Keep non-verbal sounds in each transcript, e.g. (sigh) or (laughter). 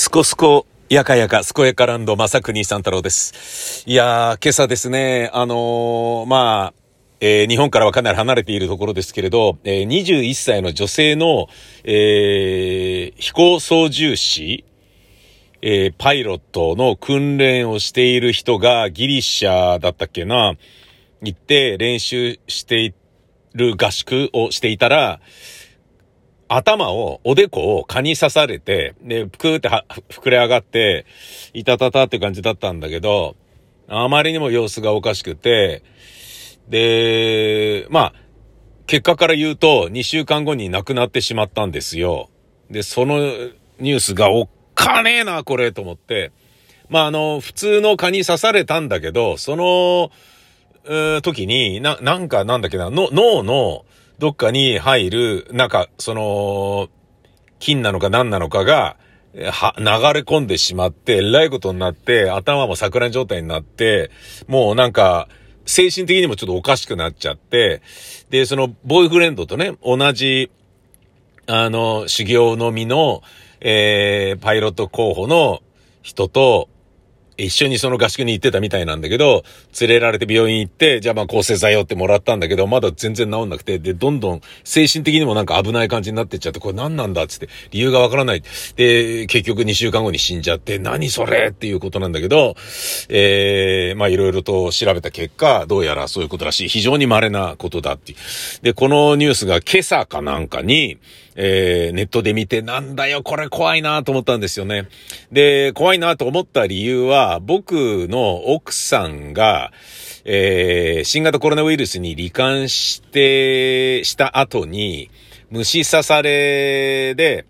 すこすこ、やかやか、すこやかランド、まさくにさん太郎です。いやー、今朝ですね、あのー、まあ、えー、日本からはかなり離れているところですけれど、えー、21歳の女性の、え、飛行操縦士、え、パイロットの訓練をしている人がギリシャだったっけな、行って練習している合宿をしていたら、頭を、おでこを蚊に刺されて、で、ぷくーって膨れ上がって、いたたたって感じだったんだけど、あまりにも様子がおかしくて、で、まあ、結果から言うと、2週間後に亡くなってしまったんですよ。で、そのニュースがおっかねえな、これ、と思って。まあ、あの、普通の蚊に刺されたんだけど、その、時に、な、なんかなんだっけな、の脳の、どっかに入る、なんか、その、金なのか何なのかが、は、流れ込んでしまって、えらいことになって、頭も桜状態になって、もうなんか、精神的にもちょっとおかしくなっちゃって、で、その、ボーイフレンドとね、同じ、あの、修行のみの、えー、パイロット候補の人と、一緒にその合宿に行ってたみたいなんだけど、連れられて病院行って、じゃあまあ抗生剤をってもらったんだけど、まだ全然治んなくて、で、どんどん精神的にもなんか危ない感じになってっちゃって、これ何なんだっつって、理由がわからない。で、結局2週間後に死んじゃって、何それっていうことなんだけど、えー、まあいろいろと調べた結果、どうやらそういうことらしい。非常に稀なことだっていう。で、このニュースが今朝かなんかに、えー、ネットで見て、なんだよ、これ怖いなと思ったんですよね。で、怖いなと思った理由は、僕の奥さんが、えー、新型コロナウイルスに罹患して、した後に、虫刺されで、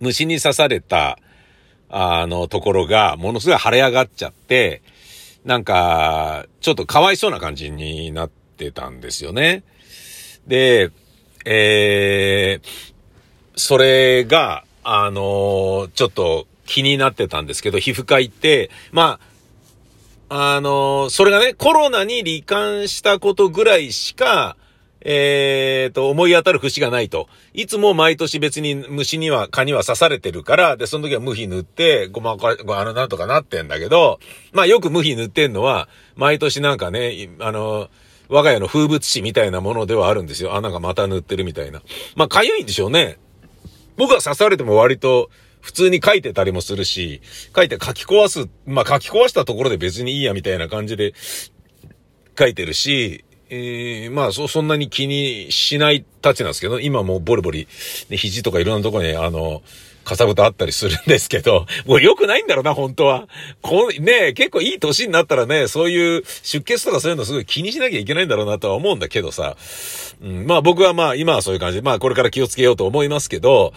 虫に刺された、あの、ところが、ものすごい腫れ上がっちゃって、なんか、ちょっとかわいそうな感じになってたんですよね。で、えー、それが、あのー、ちょっと気になってたんですけど、皮膚科行って、まあ、あのー、それがね、コロナに罹患したことぐらいしか、えー、と、思い当たる節がないと。いつも毎年別に虫には、蚊には刺されてるから、で、その時は無比塗って、ごまか、ごあの、なんとかなってんだけど、まあよく無比塗ってんのは、毎年なんかね、あの、我が家の風物詩みたいなものではあるんですよ。穴がまた塗ってるみたいな。まあ、かゆいんでしょうね。僕は刺されても割と普通に書いてたりもするし、書いて書き壊す、まあ、書き壊したところで別にいいやみたいな感じで書いてるし、えー、まあ、そ、そんなに気にしないたちなんですけど、今もうボリボリ、ね、肘とかいろんなところに、あの、かさぶたあったりするんですけど、(laughs) もう良くないんだろうな、本当は。こう、ね結構いい年になったらね、そういう出血とかそういうのすごい気にしなきゃいけないんだろうなとは思うんだけどさ。うん、まあ僕はまあ今はそういう感じで、まあこれから気をつけようと思いますけど、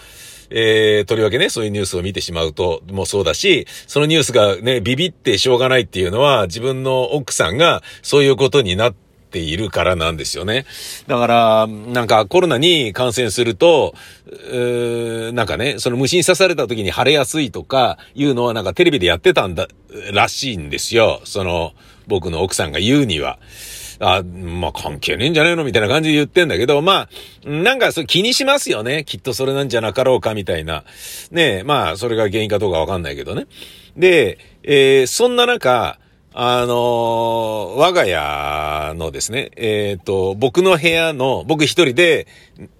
えー、とりわけね、そういうニュースを見てしまうと、もそうだし、そのニュースがね、ビビってしょうがないっていうのは、自分の奥さんがそういうことになって、ているからなんですよね。だから、なんかコロナに感染すると、なんかね、その虫に刺された時に腫れやすいとかいうのはなんかテレビでやってたんだ、らしいんですよ。その、僕の奥さんが言うには。あ、まあ関係ねえんじゃねえのみたいな感じで言ってんだけど、まあ、なんかそ気にしますよね。きっとそれなんじゃなかろうかみたいな。ねえ、まあそれが原因かどうかわかんないけどね。で、えー、そんな中、あの、我が家のですね、えっ、ー、と、僕の部屋の、僕一人で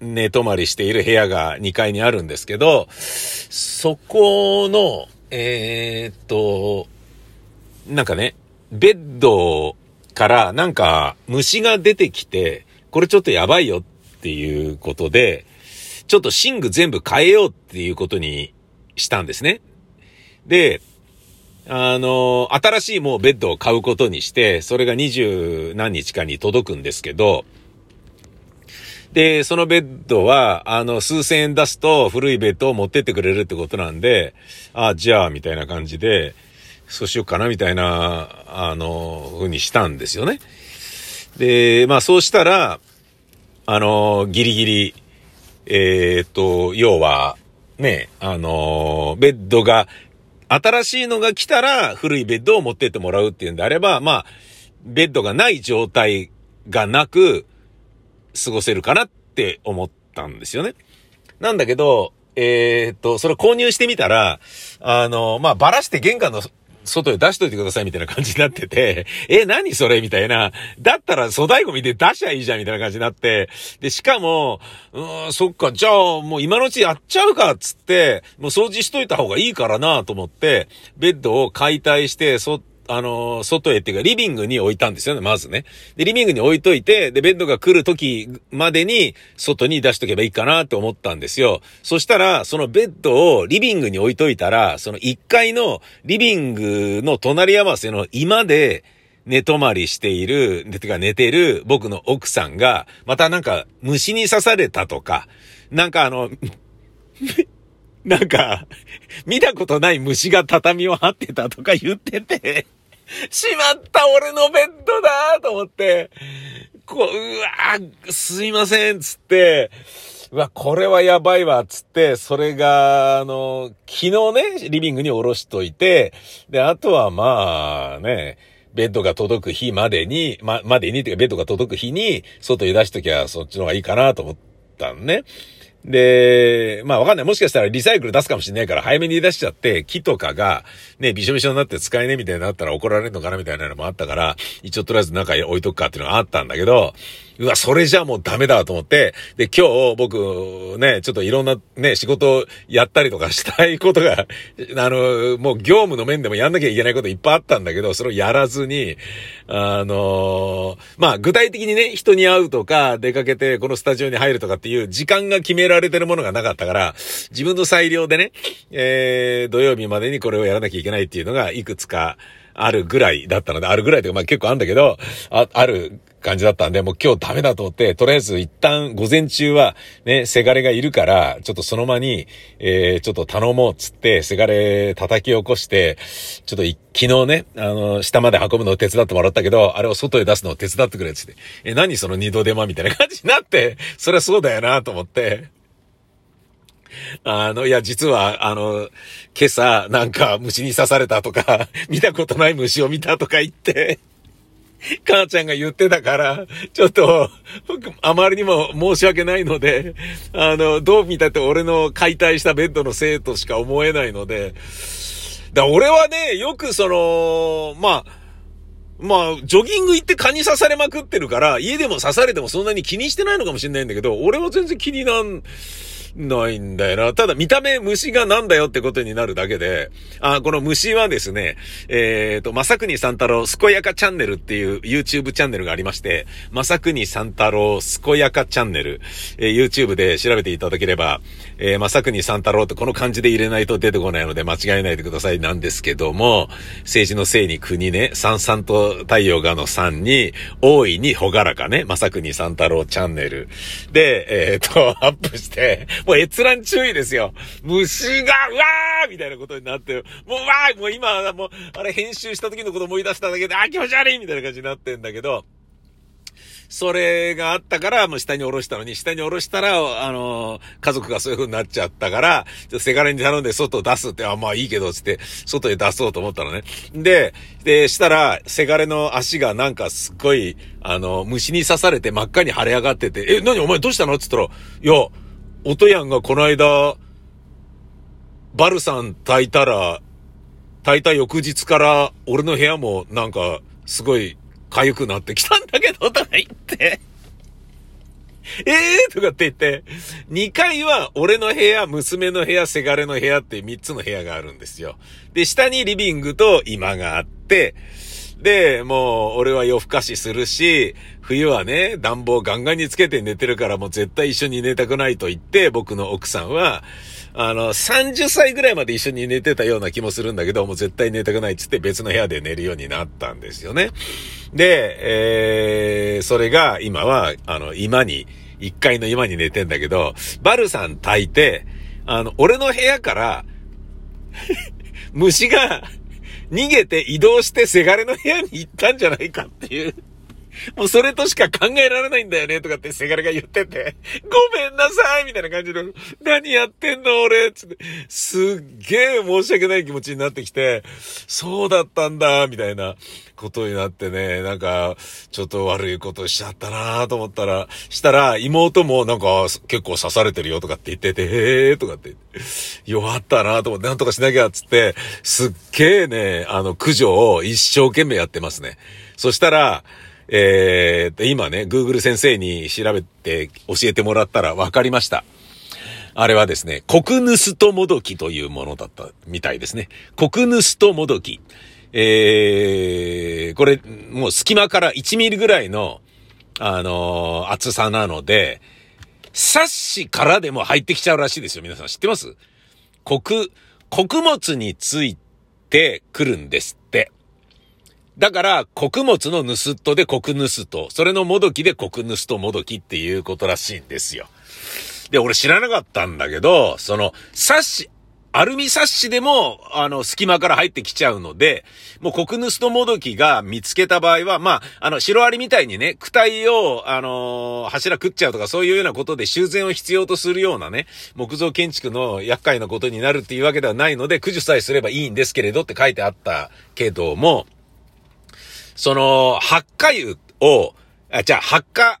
寝泊まりしている部屋が2階にあるんですけど、そこの、えっ、ー、と、なんかね、ベッドからなんか虫が出てきて、これちょっとやばいよっていうことで、ちょっと寝具全部変えようっていうことにしたんですね。で、あの、新しいもうベッドを買うことにして、それが二十何日かに届くんですけど、で、そのベッドは、あの、数千円出すと古いベッドを持ってってくれるってことなんで、あ、じゃあ、みたいな感じで、そうしようかな、みたいな、あの、ふうにしたんですよね。で、まあそうしたら、あの、ギリギリ、えー、っと、要は、ね、あの、ベッドが新しいのが来たら古いベッドを持ってってもらうっていうんであれば、まあ、ベッドがない状態がなく過ごせるかなって思ったんですよね。なんだけど、えー、っと、それ購入してみたら、あの、まあ、ばらして玄関の外へ出しといてくださいみたいな感じになってて、(laughs) え、何それ？みたいな。だったら粗大ゴミで出しゃいいじゃんみたいな感じになって、で、しかも、うん、そっか、じゃあもう今のうちやっちゃうかっつって、もう掃除しといた方がいいからなと思って、ベッドを解体して、そ、あの、外へっていうか、リビングに置いたんですよね、まずね。で、リビングに置いといて、で、ベッドが来る時までに、外に出しとけばいいかなって思ったんですよ。そしたら、そのベッドをリビングに置いといたら、その1階のリビングの隣り合わせの居間で、寝泊まりしている、てか寝てる僕の奥さんが、またなんか虫に刺されたとか、なんかあの、(laughs) なんか、見たことない虫が畳を張ってたとか言ってて、しまった俺のベッドだと思って、こう、うわすいませんつって、うわ、これはやばいわ、つって、それが、あの、昨日ね、リビングに下ろしといて、で、あとはまあね、ベッドが届く日までに、ま、までに、てかベッドが届く日に、外に出しときゃそっちの方がいいかなと思ったのね。で、まあわかんない。もしかしたらリサイクル出すかもしれないから早めに出しちゃって、木とかがね、びしょびしょになって使えねえみたいになったら怒られるのかなみたいなのもあったから、一応とりあえず中に置いとくかっていうのがあったんだけど、うわ、それじゃもうダメだと思って、で、今日僕ね、ちょっといろんなね、仕事をやったりとかしたいことが、(laughs) あの、もう業務の面でもやんなきゃいけないこといっぱいあったんだけど、それをやらずに、あのまあ、具体的にね、人に会うとか、出かけてこのスタジオに入るとかっていう時間が決められてるものがなかったから、自分の裁量でね、えー、土曜日までにこれをやらなきゃいけないっていうのがいくつか、あるぐらいだったので、あるぐらいというか、まあ結構あるんだけど、あ、ある感じだったんで、もう今日ダメだと思って、とりあえず一旦午前中はね、せがれがいるから、ちょっとその間に、えー、ちょっと頼もうっつって、せがれ叩き起こして、ちょっと昨日ね、あの、下まで運ぶのを手伝ってもらったけど、あれを外へ出すのを手伝ってくれっつって、え、何その二度手間みたいな感じになって、そりゃそうだよなと思って、あの、いや、実は、あの、今朝、なんか虫に刺されたとか、見たことない虫を見たとか言って、母ちゃんが言ってたから、ちょっと、あまりにも申し訳ないので、あの、どう見たって俺の解体したベッドのせいとしか思えないので、だ俺はね、よくその、まあ、まあ、ジョギング行って蚊に刺されまくってるから、家でも刺されてもそんなに気にしてないのかもしれないんだけど、俺は全然気になんないんだよな。ただ見た目虫がなんだよってことになるだけで、あ、この虫はですね、えっ、ー、と、まさくにさん太郎すこやかチャンネルっていう YouTube チャンネルがありまして、まさくにさん太郎すこやかチャンネル、えー、YouTube で調べていただければ、えー、まさくにさん太郎ってこの漢字で入れないと出てこないので間違えないでくださいなんですけども、政治のせいに国ね、さんさんと太陽がの3に、大いにほがらかね、まさくにさん太郎チャンネルで、えっ、ー、と、アップして、(laughs) もう閲覧注意ですよ。虫が、うわーみたいなことになって、もうわーもう今、もう、あれ編集した時のこと思い出しただけで、あ、気持ち悪いみたいな感じになってんだけど、それがあったから、もう下に下ろしたのに、下に下ろしたら、あの、家族がそういう風になっちゃったから、ちょっとせがれに頼んで外出すって、あ、まあいいけど、つって、外へ出そうと思ったのね。で、で、したら、せがれの足がなんかすっごい、あの、虫に刺されて真っ赤に腫れ上がってて、え、何お前どうしたの？って言ったら、いや、おとやんがこの間、バルさん炊いたら、炊いた翌日から俺の部屋もなんかすごい痒くなってきたんだけど、とか言って。ええ、とかって言って、2階は俺の部屋、娘の部屋、せがれの部屋って3つの部屋があるんですよ。で、下にリビングと居間があって、で、もう、俺は夜更かしするし、冬はね、暖房ガンガンにつけて寝てるからもう絶対一緒に寝たくないと言って、僕の奥さんは、あの、30歳ぐらいまで一緒に寝てたような気もするんだけど、もう絶対寝たくないっつって別の部屋で寝るようになったんですよね。で、えー、それが今は、あの、今に、1階の今に寝てんだけど、バルさん炊いて、あの、俺の部屋から (laughs) 虫が逃げて移動してせがれの部屋に行ったんじゃないかっていう。もうそれとしか考えられないんだよね、とかってせがれが言ってて、ごめんなさいみたいな感じの、何やってんの俺つって、すっげえ申し訳ない気持ちになってきて、そうだったんだ、みたいなことになってね、なんか、ちょっと悪いことしちゃったなと思ったら、したら、妹もなんか、結構刺されてるよとかって言ってて、へーとかって。弱ったなと思って、なんとかしなきゃつって、すっげえね、あの、駆除を一生懸命やってますね。そしたら、えー、今ね、Google 先生に調べて教えてもらったら分かりました。あれはですね、コクヌストモドキというものだったみたいですね。コクヌストモドキ。えー、これ、もう隙間から1ミリぐらいの、あのー、厚さなので、サッシからでも入ってきちゃうらしいですよ。皆さん知ってます？穀、穀物についてくるんですって。だから、穀物の盗人で穀盗人、それのもどきで穀盗ともどきっていうことらしいんですよ。で、俺知らなかったんだけど、その、サッシ、アルミサッシでも、あの、隙間から入ってきちゃうので、もう国盗ともどきが見つけた場合は、まあ、あの、シロアリみたいにね、躯体を、あのー、柱食っちゃうとかそういうようなことで修繕を必要とするようなね、木造建築の厄介なことになるっていうわけではないので、駆除さえすればいいんですけれどって書いてあったけども、その、発火油を、あ、じゃあ、発火、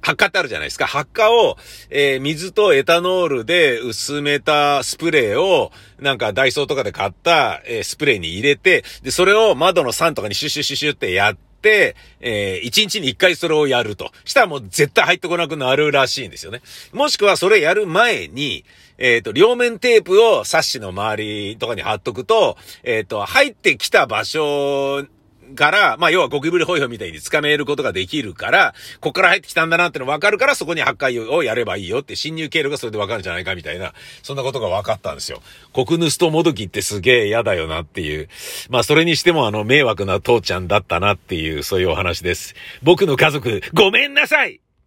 発火ってあるじゃないですか。発火を、えー、水とエタノールで薄めたスプレーを、なんかダイソーとかで買った、えー、スプレーに入れて、で、それを窓の3とかにシュシュシュシュってやって、えー、1日に1回それをやると。したらもう絶対入ってこなくなるらしいんですよね。もしくはそれやる前に、えっ、と、両面テープをサッシの周りとかに貼っとくと、えっ、と、入ってきた場所から、まあ要はゴキブリホイホイみたいに掴めることができるから、こっから入ってきたんだなっての分かるから、そこに破壊をやればいいよって侵入経路がそれで分かるんじゃないかみたいな、そんなことが分かったんですよ。国盗ともどきってすげえ嫌だよなっていう。まあそれにしてもあの迷惑な父ちゃんだったなっていう、そういうお話です。僕の家族、ごめんなさい